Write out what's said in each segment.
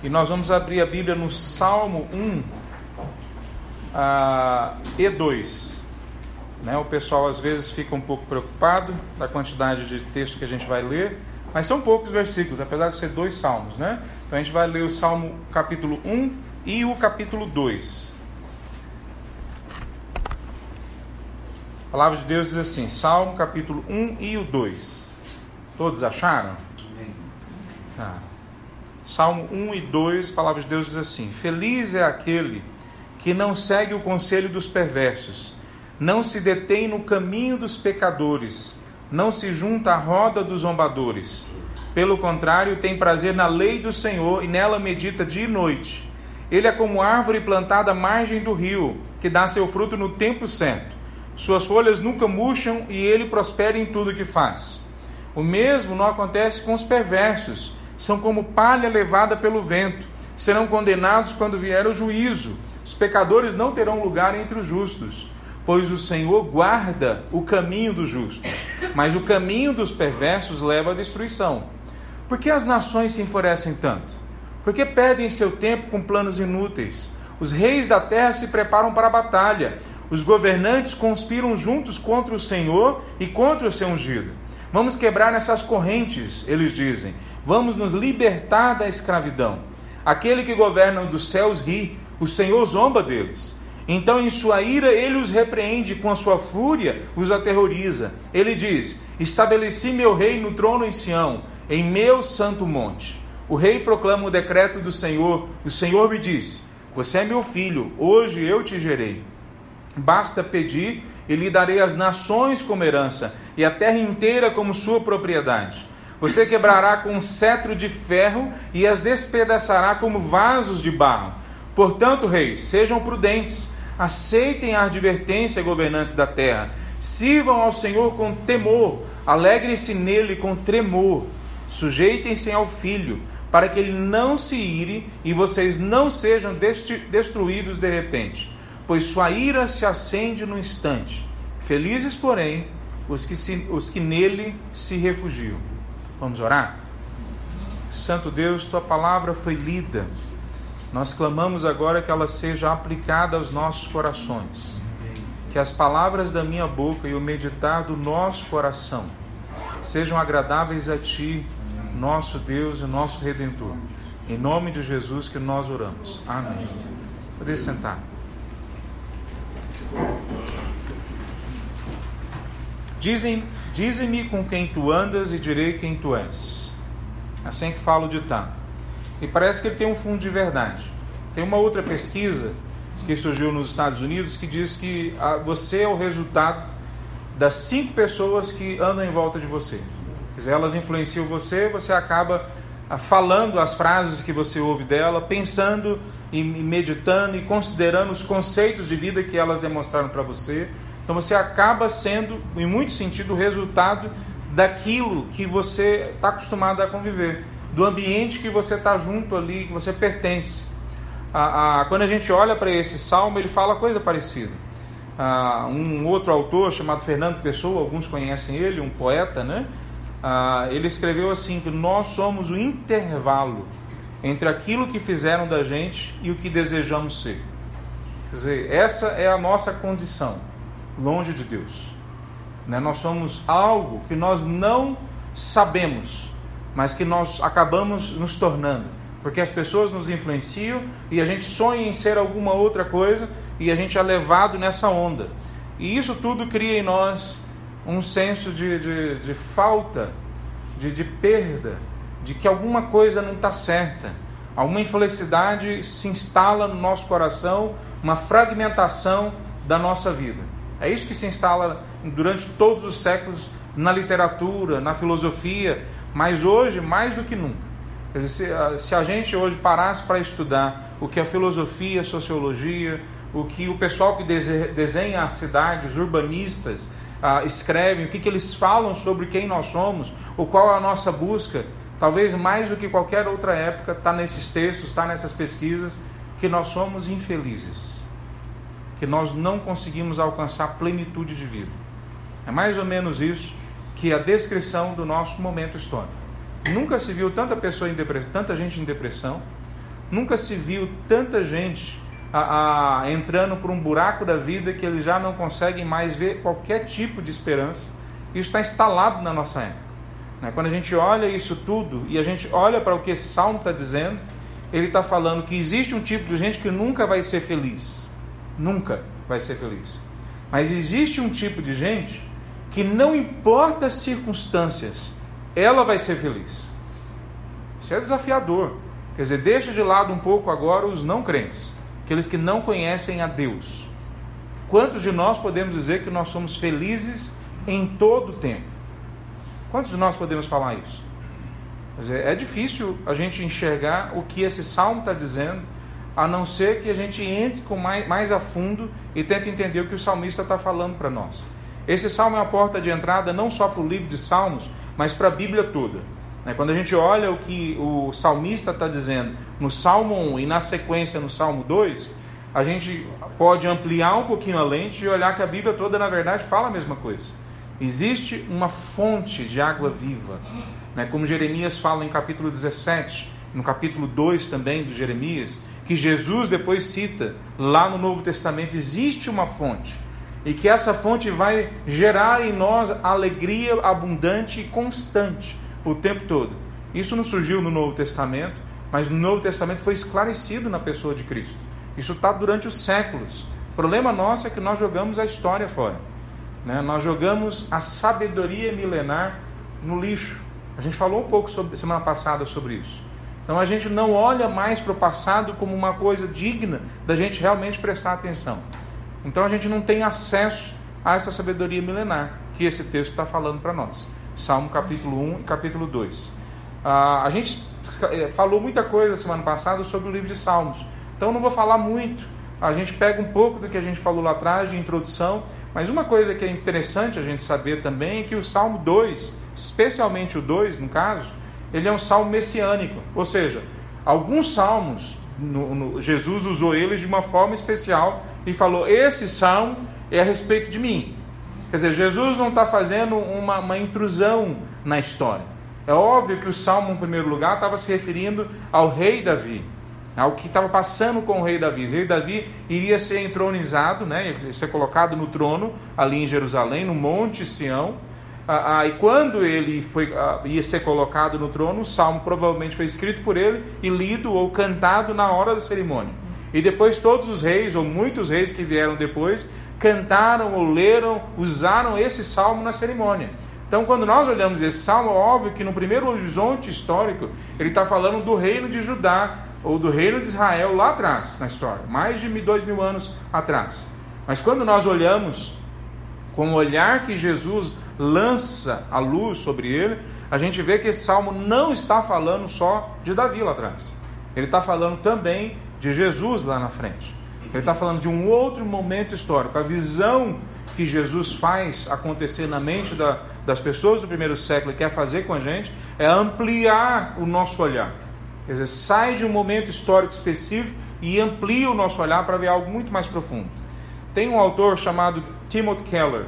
E nós vamos abrir a Bíblia no Salmo 1 uh, e 2. Né? O pessoal às vezes fica um pouco preocupado da quantidade de texto que a gente vai ler, mas são poucos versículos, apesar de ser dois salmos. Né? Então a gente vai ler o Salmo capítulo 1 e o capítulo 2. A palavra de Deus diz assim, Salmo capítulo 1 e o 2. Todos acharam? Tá. Salmo 1 e 2, a palavra de Deus diz assim: Feliz é aquele que não segue o conselho dos perversos, não se detém no caminho dos pecadores, não se junta à roda dos zombadores. Pelo contrário, tem prazer na lei do Senhor e nela medita dia e noite. Ele é como árvore plantada à margem do rio, que dá seu fruto no tempo certo. Suas folhas nunca murcham e ele prospera em tudo que faz. O mesmo não acontece com os perversos são como palha levada pelo vento, serão condenados quando vier o juízo. Os pecadores não terão lugar entre os justos, pois o Senhor guarda o caminho dos justos, mas o caminho dos perversos leva à destruição. Por que as nações se enfurecem tanto? Por que perdem seu tempo com planos inúteis? Os reis da terra se preparam para a batalha, os governantes conspiram juntos contra o Senhor e contra o seu ungido. Vamos quebrar essas correntes, eles dizem. Vamos nos libertar da escravidão. Aquele que governa dos céus ri, o Senhor zomba deles. Então, em sua ira, ele os repreende, com a sua fúria os aterroriza. Ele diz: Estabeleci meu rei no trono em Sião, em meu santo monte. O rei proclama o decreto do Senhor. O Senhor me diz: Você é meu filho, hoje eu te gerei. Basta pedir e lhe darei as nações como herança e a terra inteira como sua propriedade. Você quebrará com um cetro de ferro e as despedaçará como vasos de barro. Portanto, reis, sejam prudentes, aceitem a advertência, governantes da terra. Sirvam ao Senhor com temor, alegrem-se nele com tremor. Sujeitem-se ao filho, para que ele não se ire e vocês não sejam destruídos de repente pois sua ira se acende no instante. Felizes, porém, os que, se, os que nele se refugiam. Vamos orar? Santo Deus, tua palavra foi lida. Nós clamamos agora que ela seja aplicada aos nossos corações. Que as palavras da minha boca e o meditar do nosso coração sejam agradáveis a ti, nosso Deus e nosso Redentor. Em nome de Jesus que nós oramos. Amém. Poder sentar. Dizem, dize-me com quem tu andas e direi quem tu és. Assim que fala o ditado. E parece que ele tem um fundo de verdade. Tem uma outra pesquisa que surgiu nos Estados Unidos que diz que você é o resultado das cinco pessoas que andam em volta de você. Elas influenciam você, você acaba falando as frases que você ouve dela, pensando e meditando e considerando os conceitos de vida que elas demonstraram para você. Então você acaba sendo, em muito sentido, o resultado daquilo que você está acostumado a conviver, do ambiente que você está junto ali, que você pertence. Ah, ah, quando a gente olha para esse salmo, ele fala coisa parecida. Um outro autor chamado Fernando Pessoa, alguns conhecem ele, um poeta, né? Ah, ele escreveu assim: que nós somos o intervalo entre aquilo que fizeram da gente e o que desejamos ser. Quer dizer, essa é a nossa condição, longe de Deus. Né? Nós somos algo que nós não sabemos, mas que nós acabamos nos tornando. Porque as pessoas nos influenciam e a gente sonha em ser alguma outra coisa e a gente é levado nessa onda. E isso tudo cria em nós um senso de, de, de falta, de, de perda, de que alguma coisa não está certa. Alguma infelicidade se instala no nosso coração, uma fragmentação da nossa vida. É isso que se instala durante todos os séculos na literatura, na filosofia, mas hoje mais do que nunca. Quer dizer, se a gente hoje parasse para estudar o que é filosofia, sociologia, o que o pessoal que desenha as cidades, urbanistas, ah, escrevem, o que, que eles falam sobre quem nós somos, ou qual é a nossa busca, talvez mais do que qualquer outra época, está nesses textos, está nessas pesquisas, que nós somos infelizes, que nós não conseguimos alcançar plenitude de vida. É mais ou menos isso que a descrição do nosso momento histórico. Nunca se viu tanta pessoa em depressão, tanta gente em depressão, nunca se viu tanta gente a, a, entrando por um buraco da vida que eles já não conseguem mais ver qualquer tipo de esperança. Isso está instalado na nossa época. Né? Quando a gente olha isso tudo e a gente olha para o que esse salmo está dizendo, ele está falando que existe um tipo de gente que nunca vai ser feliz. Nunca vai ser feliz. Mas existe um tipo de gente que não importa as circunstâncias, ela vai ser feliz. Isso é desafiador. Quer dizer, deixa de lado um pouco agora os não crentes, aqueles que não conhecem a Deus. Quantos de nós podemos dizer que nós somos felizes em todo o tempo? Quantos de nós podemos falar isso? É difícil a gente enxergar o que esse salmo está dizendo, a não ser que a gente entre com mais, mais a fundo e tente entender o que o salmista está falando para nós. Esse salmo é a porta de entrada não só para o livro de Salmos, mas para a Bíblia toda. Né, quando a gente olha o que o salmista está dizendo no Salmo 1 e na sequência no Salmo 2, a gente pode ampliar um pouquinho a lente e olhar que a Bíblia toda, na verdade, fala a mesma coisa. Existe uma fonte de água viva né? como Jeremias fala em capítulo 17, no capítulo 2 também do Jeremias, que Jesus depois cita lá no Novo Testamento, existe uma fonte e que essa fonte vai gerar em nós alegria abundante e constante o tempo todo. Isso não surgiu no Novo Testamento, mas no Novo Testamento foi esclarecido na pessoa de Cristo. Isso está durante os séculos. O problema nosso é que nós jogamos a história fora. Né? Nós jogamos a sabedoria milenar no lixo. A gente falou um pouco sobre, semana passada sobre isso. Então a gente não olha mais para o passado como uma coisa digna da gente realmente prestar atenção. Então a gente não tem acesso a essa sabedoria milenar que esse texto está falando para nós. Salmo capítulo 1 e capítulo 2. Ah, a gente eh, falou muita coisa semana passada sobre o livro de Salmos. Então não vou falar muito. A gente pega um pouco do que a gente falou lá atrás de introdução mas uma coisa que é interessante a gente saber também é que o Salmo 2, especialmente o 2 no caso, ele é um salmo messiânico, ou seja, alguns salmos, no, no, Jesus usou eles de uma forma especial e falou: Esse salmo é a respeito de mim. Quer dizer, Jesus não está fazendo uma, uma intrusão na história. É óbvio que o salmo, em primeiro lugar, estava se referindo ao rei Davi ao que estava passando com o rei Davi. O rei Davi iria ser entronizado, né, ser colocado no trono ali em Jerusalém, no Monte Sião. Ah, ah, e quando ele foi, ah, ia ser colocado no trono, o salmo provavelmente foi escrito por ele e lido ou cantado na hora da cerimônia. E depois todos os reis, ou muitos reis que vieram depois, cantaram ou leram, usaram esse salmo na cerimônia. Então, quando nós olhamos esse salmo, é óbvio que no primeiro horizonte histórico, ele está falando do reino de Judá, ou do reino de Israel lá atrás na história, mais de dois mil anos atrás. Mas quando nós olhamos com o olhar que Jesus lança a luz sobre ele, a gente vê que esse salmo não está falando só de Davi lá atrás. Ele está falando também de Jesus lá na frente. Ele está falando de um outro momento histórico. A visão que Jesus faz acontecer na mente da, das pessoas do primeiro século e quer fazer com a gente é ampliar o nosso olhar Quer dizer, sai de um momento histórico específico e amplia o nosso olhar para ver algo muito mais profundo. Tem um autor chamado Timothy Keller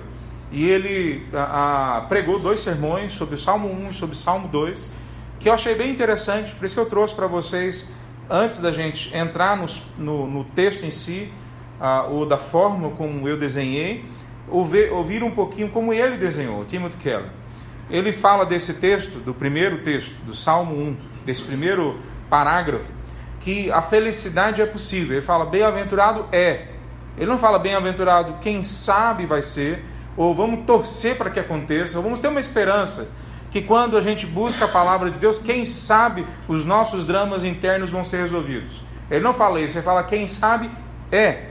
e ele a, a, pregou dois sermões sobre o Salmo 1 e sobre o Salmo 2 que eu achei bem interessante, por isso que eu trouxe para vocês, antes da gente entrar no, no, texto em si, uh, ou da forma como eu desenhei, ouvir, ouvir um pouquinho como ele desenhou, Timothy Keller. Ele fala desse texto, do primeiro texto, do Salmo 1, desse primeiro parágrafo, que a felicidade é possível. Ele fala, bem-aventurado é. Ele não fala bem-aventurado, quem sabe vai ser, ou vamos torcer para que aconteça, ou vamos ter uma esperança que quando a gente busca a palavra de Deus, quem sabe os nossos dramas internos vão ser resolvidos. Ele não fala isso, ele fala quem sabe é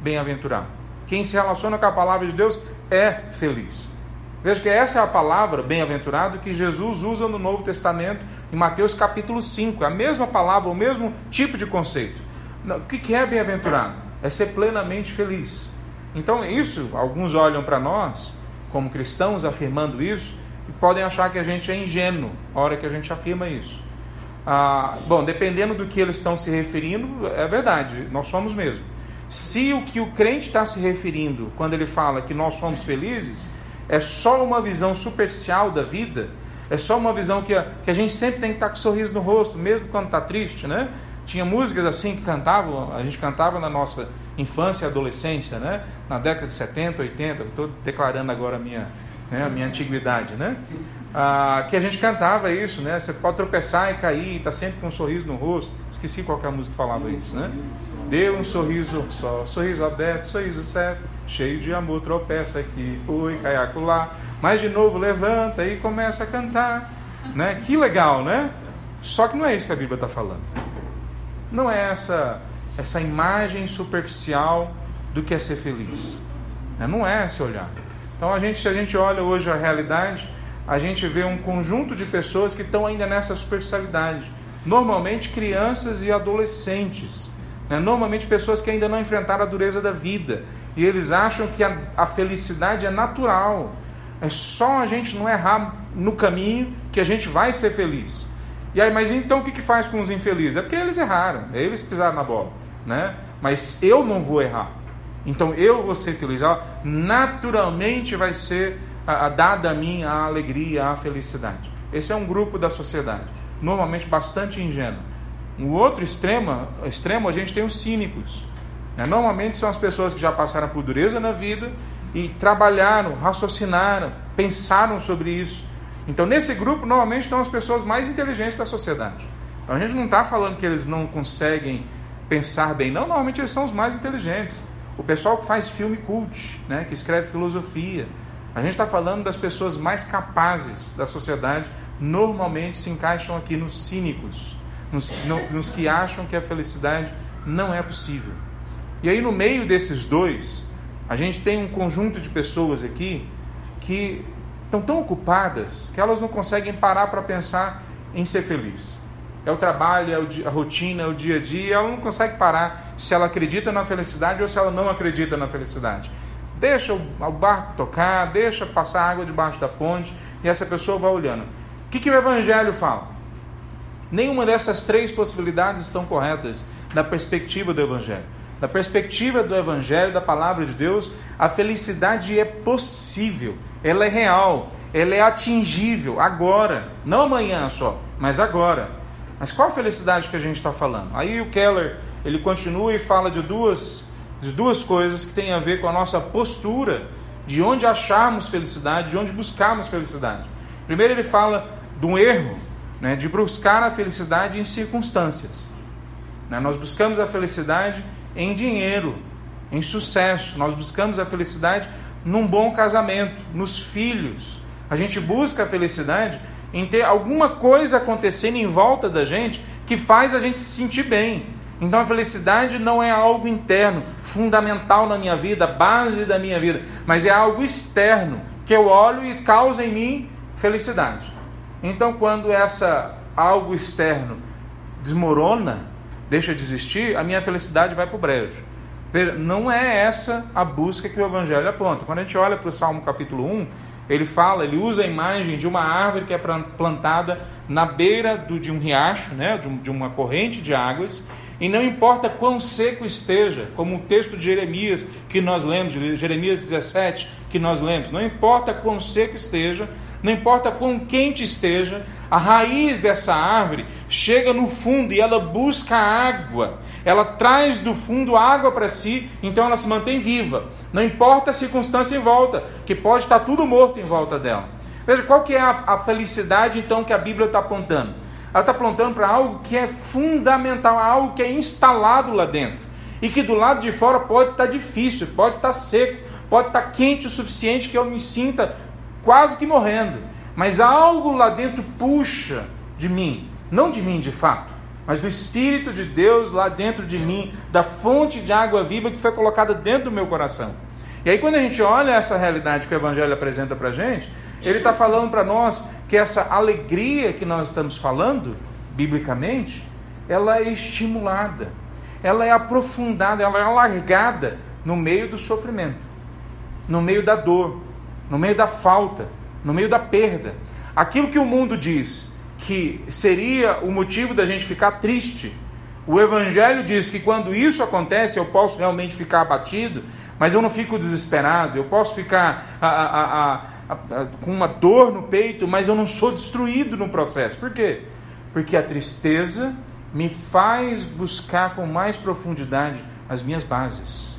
bem-aventurado. Quem se relaciona com a palavra de Deus é feliz. Veja que essa é a palavra bem-aventurado que Jesus usa no Novo Testamento, em Mateus capítulo 5. É a mesma palavra, o mesmo tipo de conceito. O que é bem-aventurado? É ser plenamente feliz. Então, isso, alguns olham para nós, como cristãos, afirmando isso, e podem achar que a gente é ingênuo na hora que a gente afirma isso. Ah, bom, dependendo do que eles estão se referindo, é verdade, nós somos mesmo. Se o que o crente está se referindo quando ele fala que nós somos felizes é só uma visão superficial da vida, é só uma visão que a, que a gente sempre tem que estar com um sorriso no rosto, mesmo quando está triste, né? Tinha músicas assim que cantavam, a gente cantava na nossa infância e adolescência, né? Na década de 70, 80, estou declarando agora a minha, né, a minha antiguidade, né? Ah, que a gente cantava isso, né? Você pode tropeçar e cair, está sempre com um sorriso no rosto. Esqueci qual que é a música que falava isso, né? Dê um sorriso só, sorriso aberto, sorriso certo, cheio de amor, tropeça aqui, oi, cai lá. Mas de novo levanta e começa a cantar, né? Que legal, né? Só que não é isso que a Bíblia está falando. Não é essa essa imagem superficial do que é ser feliz. Né? Não é esse olhar. Então a gente, se a gente olha hoje a realidade, a gente vê um conjunto de pessoas que estão ainda nessa superficialidade. Normalmente crianças e adolescentes. Né? Normalmente pessoas que ainda não enfrentaram a dureza da vida. E eles acham que a, a felicidade é natural. É só a gente não errar no caminho que a gente vai ser feliz. E aí, mas então o que, que faz com os infelizes? É porque eles erraram, eles pisaram na bola. Né? Mas eu não vou errar. Então eu vou ser feliz. Naturalmente vai ser a, a, dada a mim a alegria, a felicidade. Esse é um grupo da sociedade, normalmente bastante ingênuo. No outro extremo, extremo a gente tem os cínicos. Né? Normalmente são as pessoas que já passaram por dureza na vida e trabalharam, raciocinaram, pensaram sobre isso. Então, nesse grupo, normalmente estão as pessoas mais inteligentes da sociedade. Então, a gente não está falando que eles não conseguem pensar bem, não. Normalmente, eles são os mais inteligentes. O pessoal que faz filme cult, né, que escreve filosofia. A gente está falando das pessoas mais capazes da sociedade, normalmente se encaixam aqui nos cínicos, nos, no, nos que acham que a felicidade não é possível. E aí, no meio desses dois, a gente tem um conjunto de pessoas aqui que estão tão ocupadas que elas não conseguem parar para pensar em ser feliz. É o trabalho, é a rotina, é o dia a dia, ela não consegue parar se ela acredita na felicidade ou se ela não acredita na felicidade. Deixa o, o barco tocar, deixa passar água debaixo da ponte e essa pessoa vai olhando. O que, que o Evangelho fala? Nenhuma dessas três possibilidades estão corretas da perspectiva do Evangelho. Da perspectiva do Evangelho, da palavra de Deus, a felicidade é possível, ela é real, ela é atingível agora, não amanhã só, mas agora. Mas qual felicidade que a gente está falando? Aí o Keller ele continua e fala de duas, de duas coisas que têm a ver com a nossa postura, de onde acharmos felicidade, de onde buscarmos felicidade. Primeiro ele fala de um erro, né, de buscar a felicidade em circunstâncias. Né? Nós buscamos a felicidade em dinheiro, em sucesso. Nós buscamos a felicidade num bom casamento, nos filhos. A gente busca a felicidade em ter alguma coisa acontecendo em volta da gente que faz a gente se sentir bem. Então a felicidade não é algo interno, fundamental na minha vida, base da minha vida, mas é algo externo que eu olho e causa em mim felicidade. Então quando essa algo externo desmorona, deixa de existir, a minha felicidade vai para o brejo. Não é essa a busca que o Evangelho aponta. Quando a gente olha para o Salmo capítulo 1, ele fala, ele usa a imagem de uma árvore que é plantada na beira do, de um riacho, né, de, um, de uma corrente de águas, e não importa quão seco esteja, como o texto de Jeremias que nós lemos, Jeremias 17 que nós lemos, não importa quão seco esteja, não importa quão quente esteja, a raiz dessa árvore chega no fundo e ela busca água, ela traz do fundo água para si, então ela se mantém viva. Não importa a circunstância em volta, que pode estar tudo morto em volta dela. Veja, qual que é a, a felicidade então que a Bíblia está apontando? Ela está apontando para algo que é fundamental, algo que é instalado lá dentro. E que do lado de fora pode estar tá difícil, pode estar tá seco, pode estar tá quente o suficiente que eu me sinta quase que morrendo. Mas algo lá dentro puxa de mim, não de mim de fato, mas do Espírito de Deus lá dentro de mim, da fonte de água viva que foi colocada dentro do meu coração. E aí, quando a gente olha essa realidade que o Evangelho apresenta para a gente, ele está falando para nós que essa alegria que nós estamos falando, biblicamente, ela é estimulada, ela é aprofundada, ela é alargada no meio do sofrimento, no meio da dor, no meio da falta, no meio da perda. Aquilo que o mundo diz que seria o motivo da gente ficar triste, o Evangelho diz que quando isso acontece eu posso realmente ficar abatido, mas eu não fico desesperado, eu posso ficar a, a, a, com uma dor no peito, mas eu não sou destruído no processo. Por quê? Porque a tristeza me faz buscar com mais profundidade as minhas bases,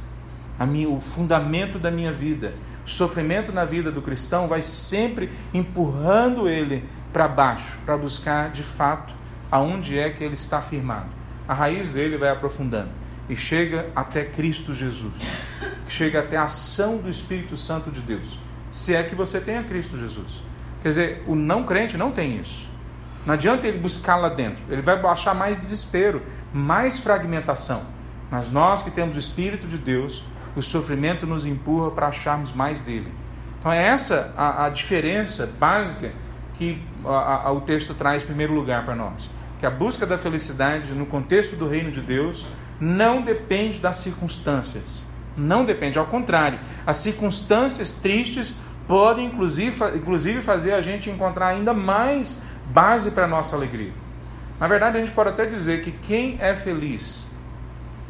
minha, o fundamento da minha vida. O sofrimento na vida do cristão vai sempre empurrando ele para baixo, para buscar de fato aonde é que ele está firmado. A raiz dele vai aprofundando e chega até Cristo Jesus, chega até a ação do Espírito Santo de Deus. Se é que você tem a Cristo Jesus. Quer dizer, o não crente não tem isso. Não adianta ele buscar lá dentro. Ele vai achar mais desespero, mais fragmentação. Mas nós que temos o Espírito de Deus, o sofrimento nos empurra para acharmos mais dele. Então é essa a, a diferença básica que a, a, o texto traz em primeiro lugar para nós. Que a busca da felicidade no contexto do reino de Deus não depende das circunstâncias. Não depende, ao contrário. As circunstâncias tristes podem, inclusive, inclusive fazer a gente encontrar ainda mais base para a nossa alegria. Na verdade, a gente pode até dizer que quem é feliz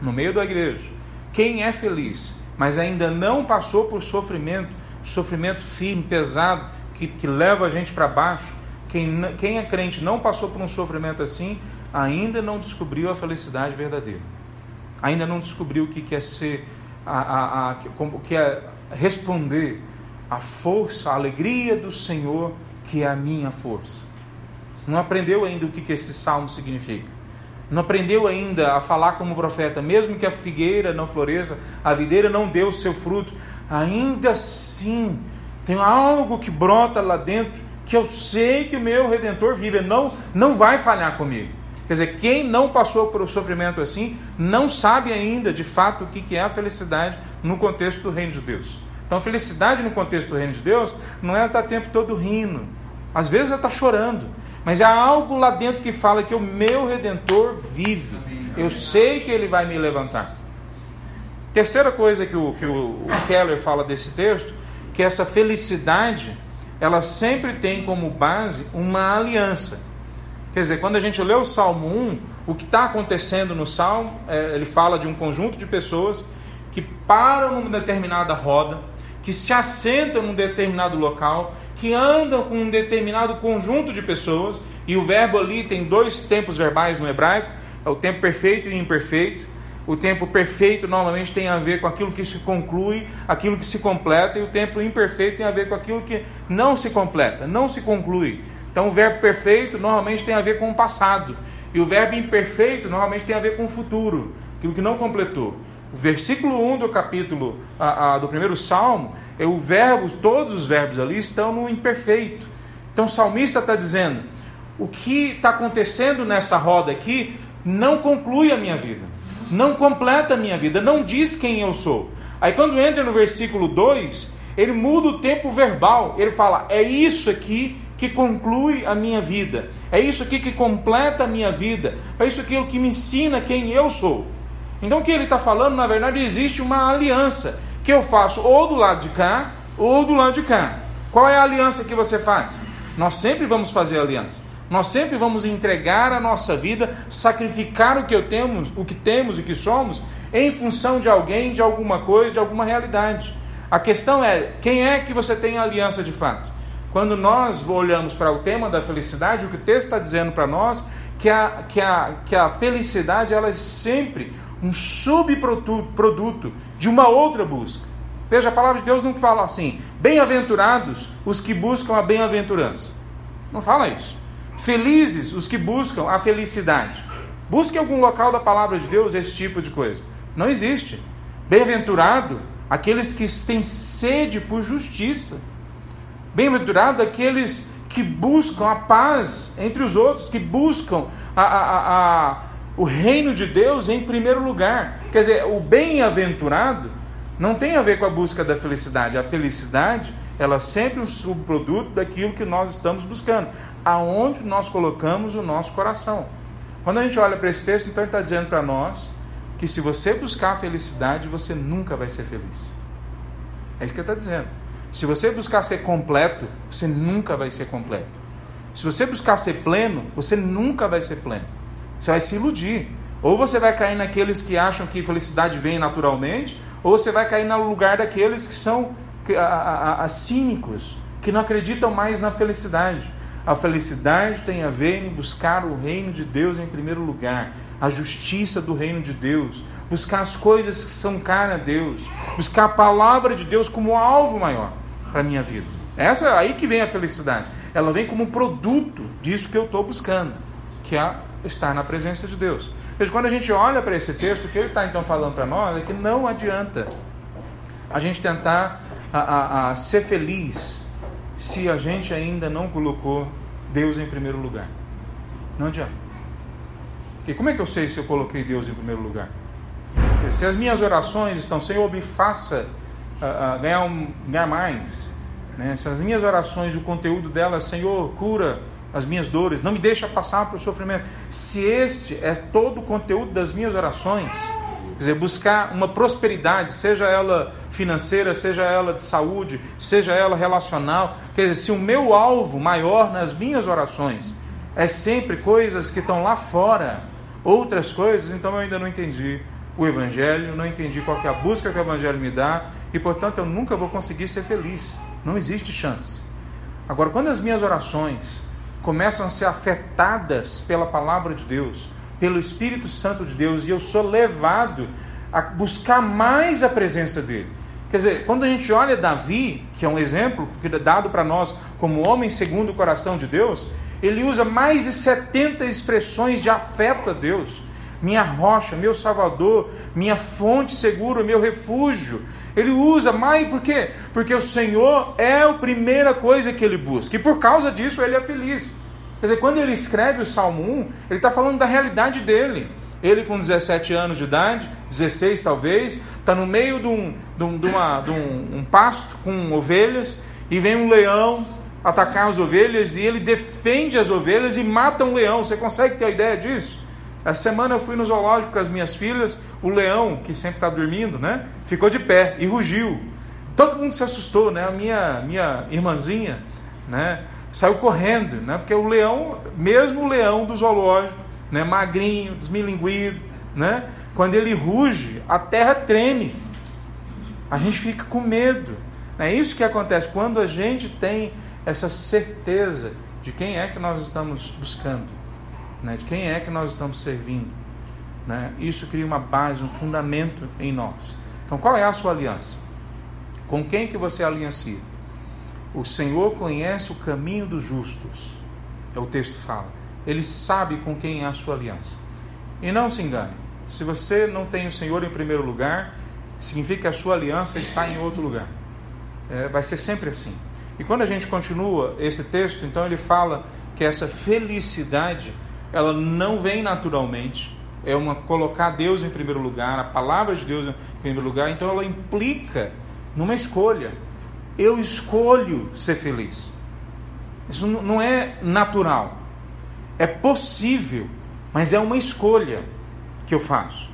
no meio da igreja, quem é feliz, mas ainda não passou por sofrimento, sofrimento firme, pesado, que, que leva a gente para baixo, quem, quem é crente não passou por um sofrimento assim, ainda não descobriu a felicidade verdadeira. Ainda não descobriu o que quer ser, a, a, a, que é responder à força, à alegria do Senhor, que é a minha força. Não aprendeu ainda o que esse salmo significa. Não aprendeu ainda a falar como profeta, mesmo que a figueira não floresça, a videira não dê o seu fruto, ainda assim tem algo que brota lá dentro que eu sei que o meu redentor vive, não não vai falhar comigo. Quer dizer, quem não passou por um sofrimento assim, não sabe ainda de fato o que é a felicidade no contexto do reino de Deus. Então, felicidade no contexto do reino de Deus não é estar o tempo todo rindo. Às vezes é estar chorando. Mas há algo lá dentro que fala que o meu redentor vive. Eu sei que ele vai me levantar. Terceira coisa que o, que o Keller fala desse texto, que essa felicidade, ela sempre tem como base uma aliança. Quer dizer, quando a gente lê o Salmo 1, o que está acontecendo no Salmo, é, ele fala de um conjunto de pessoas que param numa determinada roda, que se assentam num determinado local, que andam com um determinado conjunto de pessoas, e o verbo ali tem dois tempos verbais no hebraico, é o tempo perfeito e imperfeito. O tempo perfeito normalmente tem a ver com aquilo que se conclui, aquilo que se completa, e o tempo imperfeito tem a ver com aquilo que não se completa, não se conclui. Então o verbo perfeito normalmente tem a ver com o passado, e o verbo imperfeito normalmente tem a ver com o futuro, aquilo que não completou. O versículo 1 do capítulo a, a, do primeiro salmo, é o verbo, todos os verbos ali estão no imperfeito. Então o salmista está dizendo: o que está acontecendo nessa roda aqui não conclui a minha vida, não completa a minha vida, não diz quem eu sou. Aí quando entra no versículo 2, ele muda o tempo verbal, ele fala: é isso aqui que conclui a minha vida, é isso aqui que completa a minha vida, é isso aqui que me ensina quem eu sou. Então o que ele está falando, na verdade, existe uma aliança que eu faço ou do lado de cá ou do lado de cá. Qual é a aliança que você faz? Nós sempre vamos fazer aliança. Nós sempre vamos entregar a nossa vida, sacrificar o que eu temos, o que temos e o que somos, em função de alguém, de alguma coisa, de alguma realidade. A questão é quem é que você tem aliança de fato. Quando nós olhamos para o tema da felicidade, o que o texto está dizendo para nós que a, que a, que a felicidade ela é sempre um subproduto de uma outra busca. Veja, a palavra de Deus não fala assim: bem-aventurados os que buscam a bem-aventurança. Não fala isso. Felizes os que buscam a felicidade. Busque algum local da palavra de Deus esse tipo de coisa. Não existe. Bem-aventurado aqueles que têm sede por justiça. Bem-aventurado aqueles que buscam a paz entre os outros, que buscam a, a, a, o reino de Deus em primeiro lugar. Quer dizer, o bem-aventurado não tem a ver com a busca da felicidade. A felicidade, ela é sempre um subproduto daquilo que nós estamos buscando. Aonde nós colocamos o nosso coração. Quando a gente olha para esse texto, então ele está dizendo para nós que se você buscar a felicidade, você nunca vai ser feliz. É isso que ele está dizendo. Se você buscar ser completo, você nunca vai ser completo. Se você buscar ser pleno, você nunca vai ser pleno. Você vai se iludir. Ou você vai cair naqueles que acham que felicidade vem naturalmente, ou você vai cair no lugar daqueles que são a, a, a, cínicos, que não acreditam mais na felicidade. A felicidade tem a ver em buscar o reino de Deus em primeiro lugar, a justiça do reino de Deus, buscar as coisas que são caras a Deus, buscar a palavra de Deus como alvo maior para a minha vida. Essa é aí que vem a felicidade. Ela vem como produto disso que eu estou buscando, que é estar na presença de Deus. Veja, quando a gente olha para esse texto, o que ele está então falando para nós é que não adianta a gente tentar a, a, a ser feliz se a gente ainda não colocou Deus em primeiro lugar. Não adianta. Porque como é que eu sei se eu coloquei Deus em primeiro lugar? Se as minhas orações estão, Senhor, me faça uh, uh, ganhar, um, ganhar mais. Né? Se as minhas orações, o conteúdo delas, Senhor, cura as minhas dores, não me deixa passar por sofrimento. Se este é todo o conteúdo das minhas orações, quer dizer, buscar uma prosperidade, seja ela financeira, seja ela de saúde, seja ela relacional, quer dizer, se o meu alvo maior nas minhas orações é sempre coisas que estão lá fora, outras coisas, então eu ainda não entendi o Evangelho, não entendi qual é a busca que o Evangelho me dá e, portanto, eu nunca vou conseguir ser feliz. Não existe chance. Agora, quando as minhas orações começam a ser afetadas pela palavra de Deus, pelo Espírito Santo de Deus, e eu sou levado a buscar mais a presença dele. Quer dizer, quando a gente olha Davi, que é um exemplo que é dado para nós como homem segundo o coração de Deus, ele usa mais de 70 expressões de afeto a Deus minha rocha, meu salvador, minha fonte segura, meu refúgio. Ele usa mais por quê? Porque o Senhor é a primeira coisa que ele busca. E por causa disso ele é feliz. Quer dizer, quando ele escreve o Salmo 1, ele está falando da realidade dele. Ele com 17 anos de idade, 16 talvez, está no meio de um, de, um, de, uma, de um, um pasto com ovelhas e vem um leão atacar as ovelhas e ele defende as ovelhas e mata um leão. Você consegue ter a ideia disso? Essa semana eu fui no zoológico com as minhas filhas, o leão, que sempre está dormindo, né? Ficou de pé e rugiu. Todo mundo se assustou, né? A minha, minha irmãzinha, né? Saiu correndo, né? Porque o leão, mesmo o leão do zoológico, né? Magrinho, desmilinguido, né? Quando ele ruge, a terra treme. A gente fica com medo. É isso que acontece quando a gente tem essa certeza de quem é que nós estamos buscando né, de quem é que nós estamos servindo. Né? Isso cria uma base, um fundamento em nós. Então, qual é a sua aliança? Com quem que você aliancia? O Senhor conhece o caminho dos justos. É o texto fala. Ele sabe com quem é a sua aliança. E não se engane. Se você não tem o Senhor em primeiro lugar, significa que a sua aliança está em outro lugar. É, vai ser sempre assim. E quando a gente continua esse texto, então ele fala que essa felicidade ela não vem naturalmente. É uma colocar Deus em primeiro lugar, a palavra de Deus em primeiro lugar, então ela implica numa escolha. Eu escolho ser feliz. Isso não é natural. É possível, mas é uma escolha que eu faço.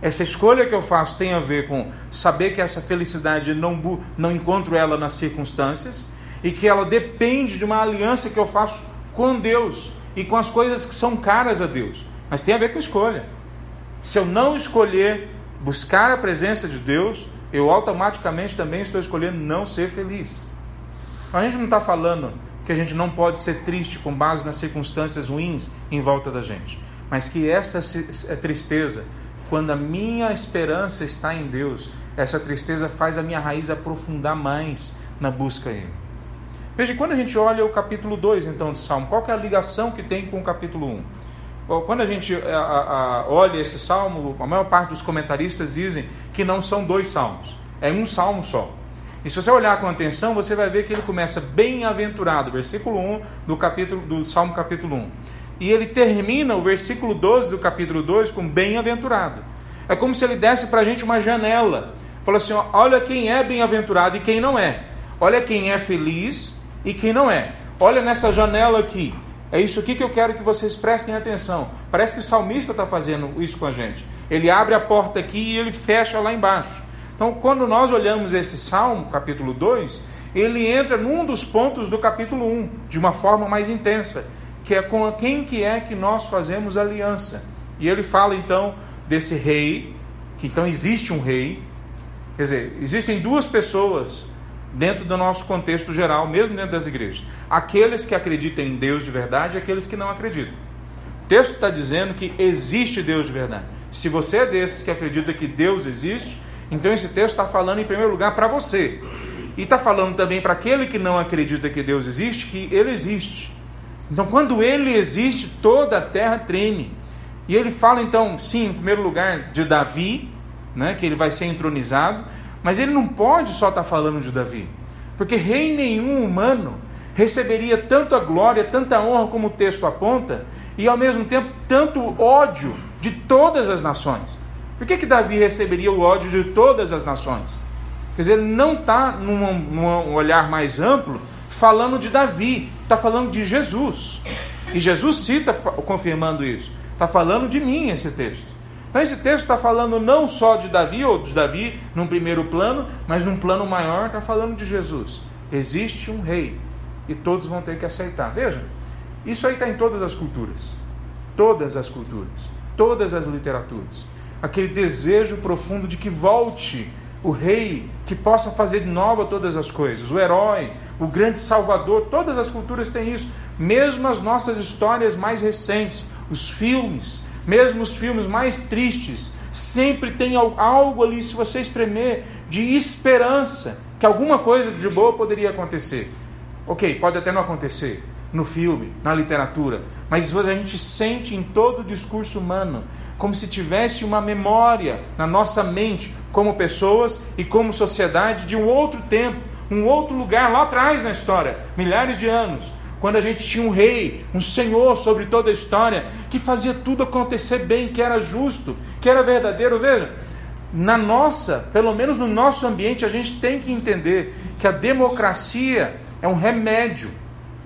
Essa escolha que eu faço tem a ver com saber que essa felicidade não, não encontro ela nas circunstâncias e que ela depende de uma aliança que eu faço com Deus e com as coisas que são caras a Deus. Mas tem a ver com escolha. Se eu não escolher buscar a presença de Deus, eu automaticamente também estou escolhendo não ser feliz. A gente não está falando que a gente não pode ser triste com base nas circunstâncias ruins em volta da gente, mas que essa é tristeza, quando a minha esperança está em Deus, essa tristeza faz a minha raiz aprofundar mais na busca a Ele. Veja, quando a gente olha o capítulo 2 então de Salmo, qual é a ligação que tem com o capítulo 1? Um? Quando a gente a, a, olha esse salmo, a maior parte dos comentaristas dizem que não são dois salmos, é um salmo só. E se você olhar com atenção, você vai ver que ele começa bem-aventurado, versículo 1 do capítulo do Salmo capítulo 1. E ele termina o versículo 12 do capítulo 2 com bem-aventurado. É como se ele desse para a gente uma janela. Falou assim: olha quem é bem-aventurado e quem não é. Olha quem é feliz e quem não é. Olha nessa janela aqui. É isso aqui que eu quero que vocês prestem atenção. Parece que o salmista está fazendo isso com a gente. Ele abre a porta aqui e ele fecha lá embaixo. Então, quando nós olhamos esse salmo, capítulo 2, ele entra num dos pontos do capítulo 1, de uma forma mais intensa, que é com quem que é que nós fazemos aliança. E ele fala então desse rei, que então existe um rei, quer dizer, existem duas pessoas dentro do nosso contexto geral, mesmo dentro das igrejas. Aqueles que acreditam em Deus de verdade e aqueles que não acreditam. O texto está dizendo que existe Deus de verdade. Se você é desses que acredita que Deus existe, então esse texto está falando em primeiro lugar para você. E está falando também para aquele que não acredita que Deus existe, que Ele existe. Então, quando Ele existe, toda a terra treme. E ele fala então, sim, em primeiro lugar, de Davi, né, que ele vai ser entronizado, mas ele não pode só estar tá falando de Davi, porque rei nenhum humano receberia tanto a glória, tanta honra como o texto aponta, e ao mesmo tempo tanto ódio de todas as nações. Por que, que Davi receberia o ódio de todas as nações? Quer dizer, ele não está num, num olhar mais amplo falando de Davi, está falando de Jesus. E Jesus cita confirmando isso. Está falando de mim esse texto. Então esse texto está falando não só de Davi, ou de Davi num primeiro plano, mas num plano maior está falando de Jesus. Existe um rei e todos vão ter que aceitar. Veja, isso aí está em todas as culturas. Todas as culturas. Todas as literaturas. Aquele desejo profundo de que volte o rei que possa fazer de nova todas as coisas, o herói, o grande salvador, todas as culturas têm isso, mesmo as nossas histórias mais recentes, os filmes, mesmo os filmes mais tristes, sempre tem algo ali, se você espremer, de esperança, que alguma coisa de boa poderia acontecer. Ok, pode até não acontecer no filme, na literatura, mas a gente sente em todo o discurso humano, como se tivesse uma memória na nossa mente, como pessoas e como sociedade, de um outro tempo, um outro lugar lá atrás na história, milhares de anos quando a gente tinha um rei, um senhor sobre toda a história, que fazia tudo acontecer bem, que era justo, que era verdadeiro. Veja, na nossa, pelo menos no nosso ambiente, a gente tem que entender que a democracia é um remédio.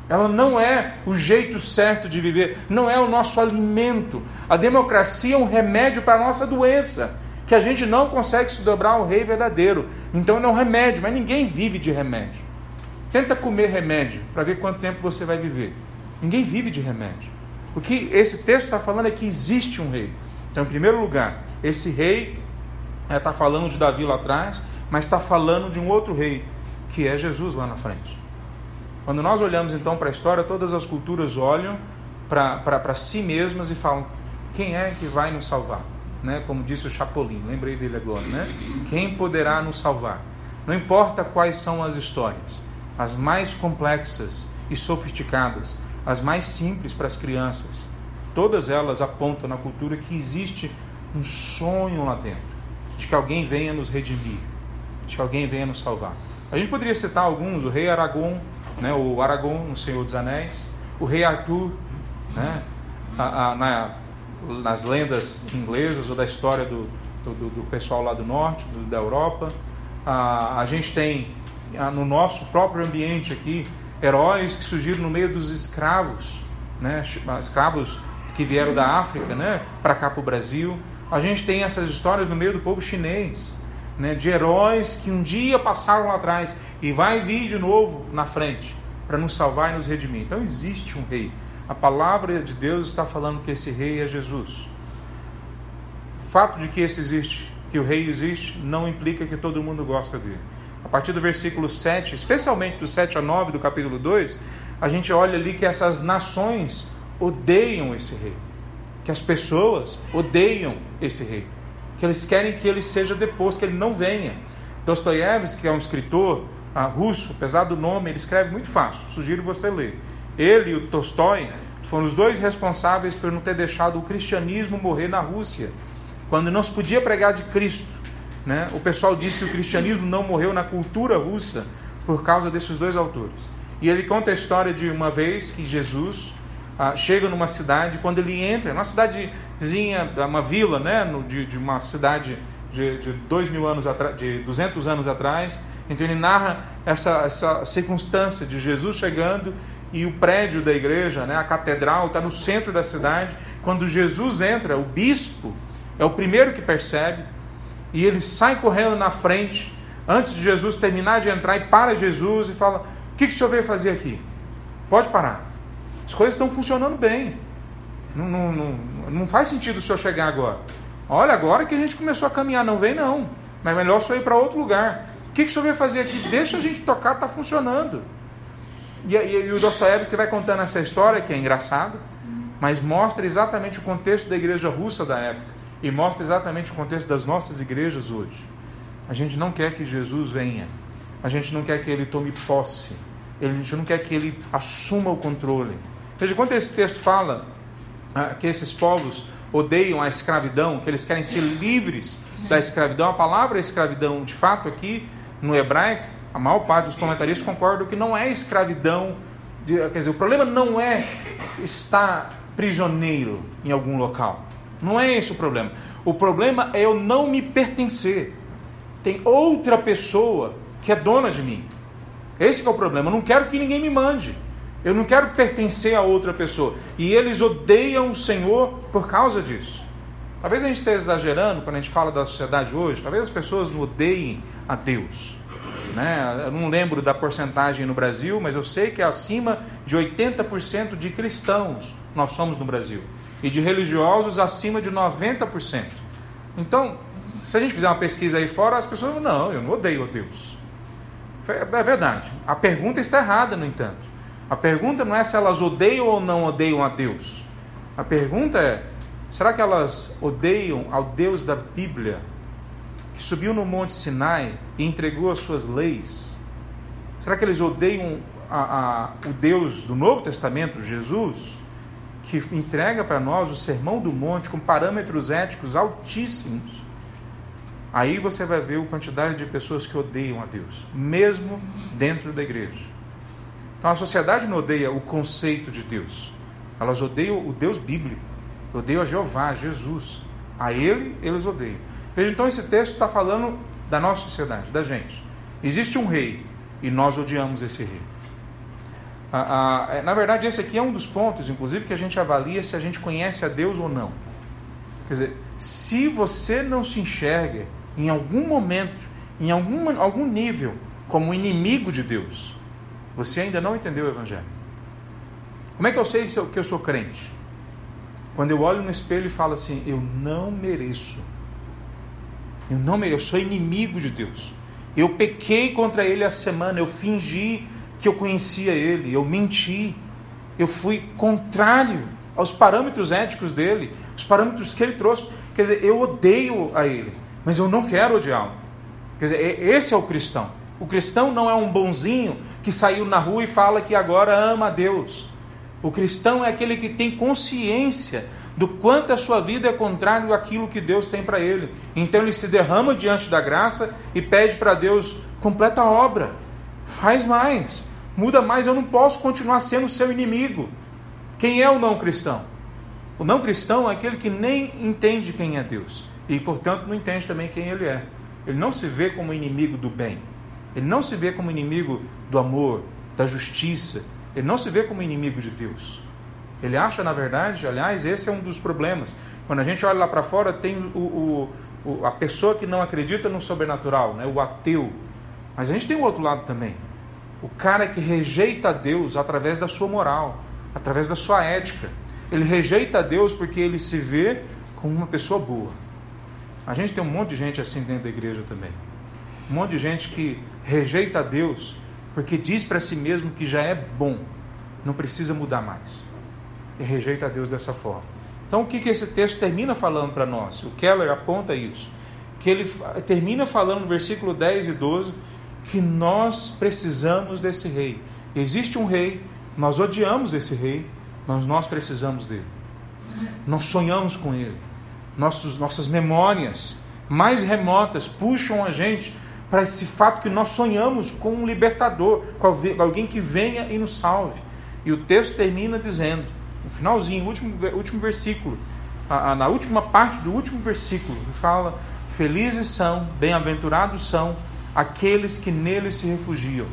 Ela não é o jeito certo de viver, não é o nosso alimento. A democracia é um remédio para a nossa doença, que a gente não consegue se dobrar ao rei verdadeiro. Então ele é um remédio, mas ninguém vive de remédio. Tenta comer remédio para ver quanto tempo você vai viver. Ninguém vive de remédio. O que esse texto está falando é que existe um rei. Então, em primeiro lugar, esse rei está é, falando de Davi lá atrás, mas está falando de um outro rei, que é Jesus lá na frente. Quando nós olhamos então para a história, todas as culturas olham para si mesmas e falam: quem é que vai nos salvar? Né? Como disse o Chapolin, lembrei dele agora, né? Quem poderá nos salvar? Não importa quais são as histórias, as mais complexas e sofisticadas, as mais simples para as crianças. Todas elas apontam na cultura que existe um sonho lá dentro, de que alguém venha nos redimir, de que alguém venha nos salvar. A gente poderia citar alguns, o rei Aragorn, né, o Aragorn no Senhor dos Anéis, o rei Arthur, né, a, a, na, nas lendas inglesas ou da história do, do, do pessoal lá do norte, do, da Europa. A, a gente tem no nosso próprio ambiente aqui, heróis que surgiram no meio dos escravos, né? escravos que vieram da África né? para cá para o Brasil. A gente tem essas histórias no meio do povo chinês, né? de heróis que um dia passaram lá atrás e vai vir de novo na frente para nos salvar e nos redimir. Então existe um rei. A palavra de Deus está falando que esse rei é Jesus. O fato de que esse existe, que o rei existe, não implica que todo mundo gosta dele a partir do versículo 7, especialmente do 7 a 9 do capítulo 2, a gente olha ali que essas nações odeiam esse rei, que as pessoas odeiam esse rei, que eles querem que ele seja deposto, que ele não venha. Dostoiévski, que é um escritor ah, russo, apesar do nome, ele escreve muito fácil, sugiro você ler. Ele e o Tolstói foram os dois responsáveis por não ter deixado o cristianismo morrer na Rússia, quando não se podia pregar de Cristo. Né? O pessoal diz que o cristianismo não morreu na cultura russa por causa desses dois autores. E ele conta a história de uma vez que Jesus ah, chega numa cidade, quando ele entra, uma cidadezinha, uma vila, né, no, de, de, uma cidade de, de dois mil anos atrás, de 200 anos atrás. Então ele narra essa, essa circunstância de Jesus chegando e o prédio da igreja, né, a catedral, está no centro da cidade. Quando Jesus entra, o bispo é o primeiro que percebe e ele sai correndo na frente, antes de Jesus terminar de entrar, e para Jesus e fala: O que, que o senhor veio fazer aqui? Pode parar. As coisas estão funcionando bem. Não, não, não, não faz sentido o senhor chegar agora. Olha, agora que a gente começou a caminhar, não vem não. Mas melhor só ir para outro lugar. que, que o senhor veio fazer aqui? Deixa a gente tocar, está funcionando. E, e, e o Dostoiévski vai contando essa história, que é engraçada, mas mostra exatamente o contexto da igreja russa da época e mostra exatamente o contexto das nossas igrejas hoje. A gente não quer que Jesus venha, a gente não quer que ele tome posse, a gente não quer que ele assuma o controle. Veja, quando esse texto fala ah, que esses povos odeiam a escravidão, que eles querem ser livres da escravidão, a palavra escravidão, de fato, aqui no hebraico, a maior parte dos comentaristas concordam que não é escravidão, quer dizer, o problema não é estar prisioneiro em algum local. Não é esse o problema. O problema é eu não me pertencer. Tem outra pessoa que é dona de mim. Esse é o problema. Eu não quero que ninguém me mande. Eu não quero pertencer a outra pessoa. E eles odeiam o Senhor por causa disso. Talvez a gente esteja exagerando quando a gente fala da sociedade hoje. Talvez as pessoas não odeiem a Deus. Né? Eu não lembro da porcentagem no Brasil, mas eu sei que é acima de 80% de cristãos nós somos no Brasil. E de religiosos acima de 90%. Então, se a gente fizer uma pesquisa aí fora, as pessoas vão, não, eu não odeio a Deus. É verdade. A pergunta está errada, no entanto. A pergunta não é se elas odeiam ou não odeiam a Deus. A pergunta é: será que elas odeiam ao Deus da Bíblia, que subiu no Monte Sinai e entregou as suas leis? Será que eles odeiam a, a, o Deus do Novo Testamento, Jesus, que entrega para nós o Sermão do Monte com parâmetros éticos altíssimos? Aí você vai ver a quantidade de pessoas que odeiam a Deus, mesmo dentro da igreja. Então a sociedade não odeia o conceito de Deus. Elas odeiam o Deus bíblico. Odeiam a Jeová, a Jesus. A Ele, eles odeiam. Veja, então esse texto está falando da nossa sociedade, da gente. Existe um rei e nós odiamos esse rei. Ah, na verdade, esse aqui é um dos pontos, inclusive, que a gente avalia se a gente conhece a Deus ou não. Quer dizer, se você não se enxerga em algum momento, em algum, algum nível, como inimigo de Deus, você ainda não entendeu o Evangelho. Como é que eu sei que eu sou crente? Quando eu olho no espelho e falo assim: Eu não mereço. Eu não mereço. Eu sou inimigo de Deus. Eu pequei contra Ele a semana. Eu fingi que eu conhecia Ele. Eu menti. Eu fui contrário aos parâmetros éticos dele, os parâmetros que ele trouxe. Quer dizer, eu odeio a Ele, mas eu não quero odiá-lo. Quer dizer, esse é o cristão. O cristão não é um bonzinho que saiu na rua e fala que agora ama a Deus. O cristão é aquele que tem consciência do quanto a sua vida é contrário àquilo que Deus tem para ele. Então ele se derrama diante da graça e pede para Deus: completa a obra, faz mais, muda mais. Eu não posso continuar sendo seu inimigo. Quem é o não cristão? O não cristão é aquele que nem entende quem é Deus e, portanto, não entende também quem ele é. Ele não se vê como inimigo do bem. Ele não se vê como inimigo do amor, da justiça. Ele não se vê como inimigo de Deus. Ele acha, na verdade, aliás, esse é um dos problemas. Quando a gente olha lá para fora, tem o, o, a pessoa que não acredita no sobrenatural, né? o ateu. Mas a gente tem o outro lado também. O cara que rejeita Deus através da sua moral, através da sua ética. Ele rejeita Deus porque ele se vê como uma pessoa boa. A gente tem um monte de gente assim dentro da igreja também. Um monte de gente que rejeita Deus porque diz para si mesmo que já é bom, não precisa mudar mais. E rejeita Deus dessa forma. Então, o que, que esse texto termina falando para nós? O Keller aponta isso. Que ele termina falando no versículo 10 e 12 que nós precisamos desse rei. Existe um rei, nós odiamos esse rei, mas nós precisamos dele. Nós sonhamos com ele. Nossos, nossas memórias mais remotas puxam a gente para esse fato que nós sonhamos com um libertador, com alguém que venha e nos salve. E o texto termina dizendo, no finalzinho, último, último versículo, na última parte do último versículo, fala: Felizes são, bem-aventurados são aqueles que nele se refugiam.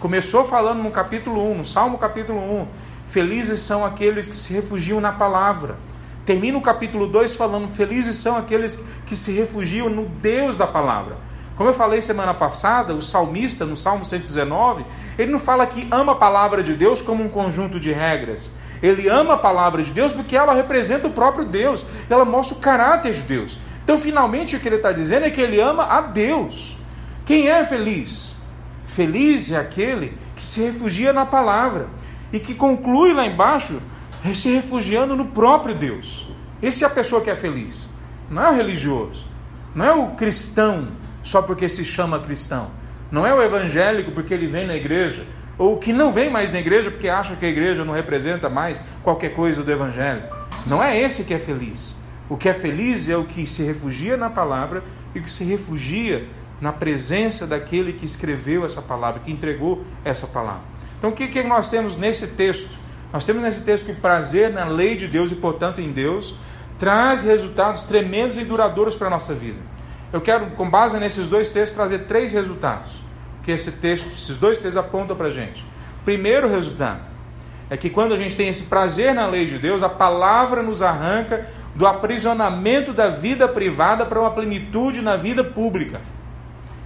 Começou falando no capítulo 1, no Salmo capítulo 1, felizes são aqueles que se refugiam na palavra. Termina o capítulo 2 falando: felizes são aqueles que se refugiam no Deus da palavra. Como eu falei semana passada, o salmista, no Salmo 119, ele não fala que ama a palavra de Deus como um conjunto de regras. Ele ama a palavra de Deus porque ela representa o próprio Deus, ela mostra o caráter de Deus. Então, finalmente, o que ele está dizendo é que ele ama a Deus. Quem é feliz? Feliz é aquele que se refugia na palavra e que conclui lá embaixo se refugiando no próprio Deus. Essa é a pessoa que é feliz. Não é o religioso, não é o cristão só porque se chama cristão, não é o evangélico porque ele vem na igreja, ou que não vem mais na igreja porque acha que a igreja não representa mais qualquer coisa do evangelho. Não é esse que é feliz. O que é feliz é o que se refugia na palavra e o que se refugia na presença daquele que escreveu essa palavra, que entregou essa palavra. Então, o que, que nós temos nesse texto? Nós temos nesse texto que o prazer na lei de Deus e, portanto, em Deus, traz resultados tremendos e duradouros para a nossa vida. Eu quero, com base nesses dois textos, trazer três resultados que esse texto, esses dois textos apontam para a gente. Primeiro resultado é que quando a gente tem esse prazer na lei de Deus, a palavra nos arranca do aprisionamento da vida privada para uma plenitude na vida pública.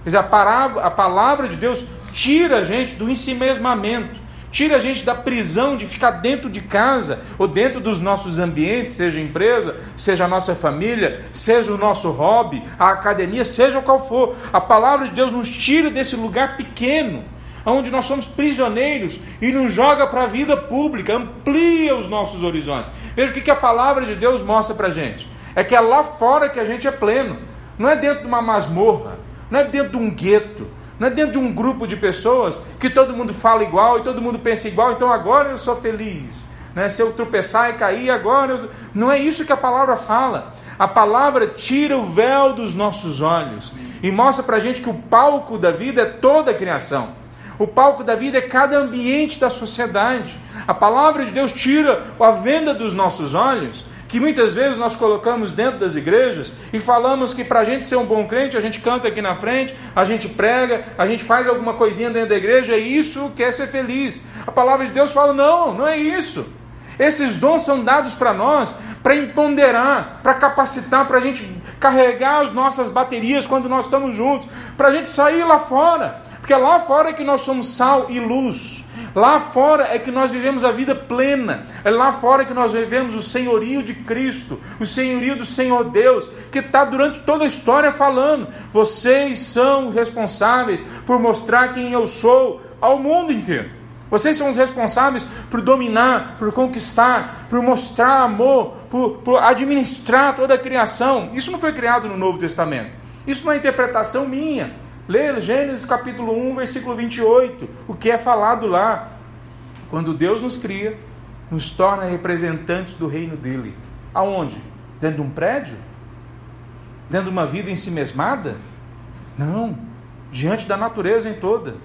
Quer dizer, a palavra, a palavra de Deus tira a gente do ensimesmamento, tira a gente da prisão de ficar dentro de casa ou dentro dos nossos ambientes, seja empresa, seja a nossa família, seja o nosso hobby, a academia, seja qual for. A palavra de Deus nos tira desse lugar pequeno, onde nós somos prisioneiros e nos joga para a vida pública, amplia os nossos horizontes. Veja o que a palavra de Deus mostra para a gente: é que é lá fora que a gente é pleno, não é dentro de uma masmorra, não é dentro de um gueto, não é dentro de um grupo de pessoas que todo mundo fala igual e todo mundo pensa igual, então agora eu sou feliz. Né? Se eu tropeçar e cair, agora eu... Não é isso que a palavra fala. A palavra tira o véu dos nossos olhos e mostra para a gente que o palco da vida é toda a criação. O palco da vida é cada ambiente da sociedade. A palavra de Deus tira a venda dos nossos olhos que muitas vezes nós colocamos dentro das igrejas e falamos que para a gente ser um bom crente, a gente canta aqui na frente, a gente prega, a gente faz alguma coisinha dentro da igreja e isso quer ser feliz. A palavra de Deus fala: não, não é isso. Esses dons são dados para nós para empoderar, para capacitar, para a gente carregar as nossas baterias quando nós estamos juntos, para a gente sair lá fora, porque lá fora é que nós somos sal e luz. Lá fora é que nós vivemos a vida plena. É lá fora que nós vivemos o senhorio de Cristo, o senhorio do Senhor Deus, que está durante toda a história falando. Vocês são responsáveis por mostrar quem eu sou ao mundo inteiro. Vocês são os responsáveis por dominar, por conquistar, por mostrar amor, por, por, administrar toda a criação. Isso não foi criado no Novo Testamento. Isso não é interpretação minha. Leia Gênesis capítulo 1, versículo 28, o que é falado lá. Quando Deus nos cria, nos torna representantes do reino dele. Aonde? Dentro de um prédio? Dentro de uma vida em si mesmada? Não, diante da natureza em toda.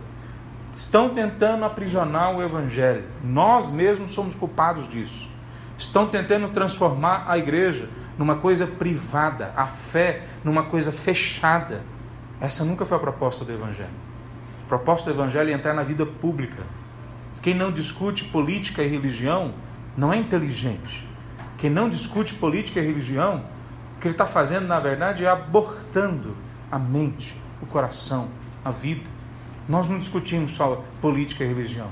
Estão tentando aprisionar o evangelho. Nós mesmos somos culpados disso. Estão tentando transformar a igreja numa coisa privada, a fé numa coisa fechada essa nunca foi a proposta do Evangelho. A proposta do Evangelho é entrar na vida pública. Quem não discute política e religião não é inteligente. Quem não discute política e religião, o que ele está fazendo, na verdade, é abortando a mente, o coração, a vida. Nós não discutimos só política e religião.